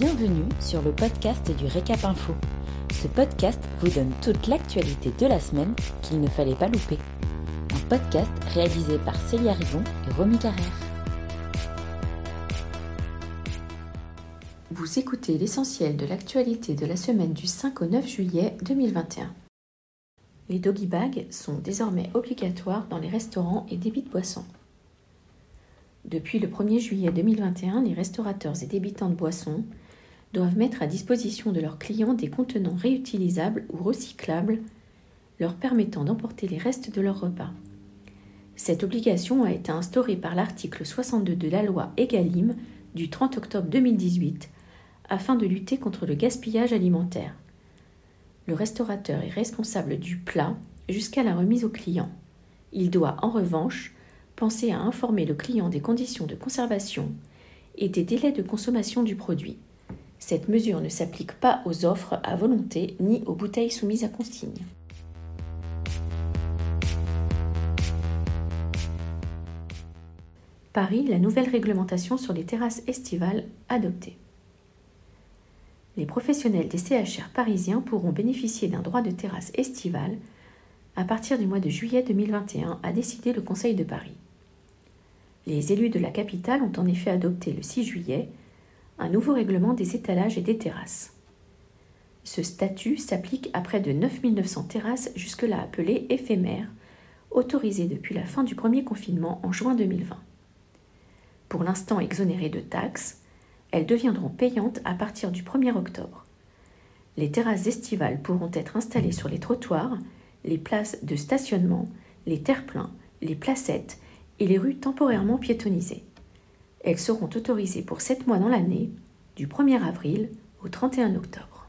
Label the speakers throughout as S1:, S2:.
S1: Bienvenue sur le podcast du Récap Info. Ce podcast vous donne toute l'actualité de la semaine qu'il ne fallait pas louper. Un podcast réalisé par Célia Rivon et Romy Carrère. Vous écoutez l'essentiel de l'actualité de la semaine du 5 au 9 juillet 2021. Les doggy bags sont désormais obligatoires dans les restaurants et débits de boissons. Depuis le 1er juillet 2021, les restaurateurs et débitants de boissons doivent mettre à disposition de leurs clients des contenants réutilisables ou recyclables leur permettant d'emporter les restes de leur repas. Cette obligation a été instaurée par l'article 62 de la loi EGalim du 30 octobre 2018 afin de lutter contre le gaspillage alimentaire. Le restaurateur est responsable du plat jusqu'à la remise au client. Il doit en revanche penser à informer le client des conditions de conservation et des délais de consommation du produit. Cette mesure ne s'applique pas aux offres à volonté ni aux bouteilles soumises à consigne. Paris, la nouvelle réglementation sur les terrasses estivales adoptée. Les professionnels des CHR parisiens pourront bénéficier d'un droit de terrasse estivale à partir du mois de juillet 2021, a décidé le Conseil de Paris. Les élus de la capitale ont en effet adopté le 6 juillet un nouveau règlement des étalages et des terrasses. Ce statut s'applique à près de 9900 terrasses jusque-là appelées éphémères, autorisées depuis la fin du premier confinement en juin 2020. Pour l'instant exonérées de taxes, elles deviendront payantes à partir du 1er octobre. Les terrasses estivales pourront être installées sur les trottoirs, les places de stationnement, les terre-pleins, les placettes et les rues temporairement piétonnisées. Elles seront autorisées pour 7 mois dans l'année, du 1er avril au 31 octobre.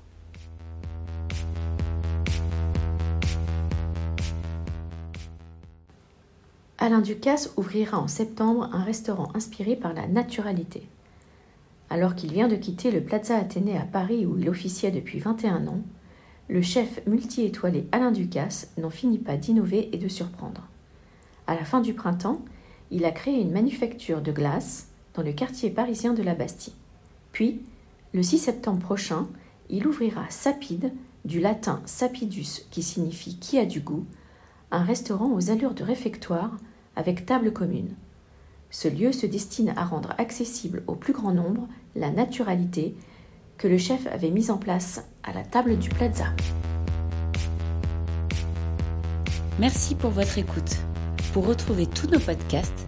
S1: Alain Ducasse ouvrira en septembre un restaurant inspiré par la naturalité. Alors qu'il vient de quitter le Plaza Athénée à Paris où il officiait depuis 21 ans, le chef multi-étoilé Alain Ducasse n'en finit pas d'innover et de surprendre. À la fin du printemps, il a créé une manufacture de glace dans le quartier parisien de la Bastille. Puis, le 6 septembre prochain, il ouvrira Sapide, du latin sapidus qui signifie qui a du goût, un restaurant aux allures de réfectoire avec table commune. Ce lieu se destine à rendre accessible au plus grand nombre la naturalité que le chef avait mise en place à la table du Plaza. Merci pour votre écoute. Pour retrouver tous nos podcasts,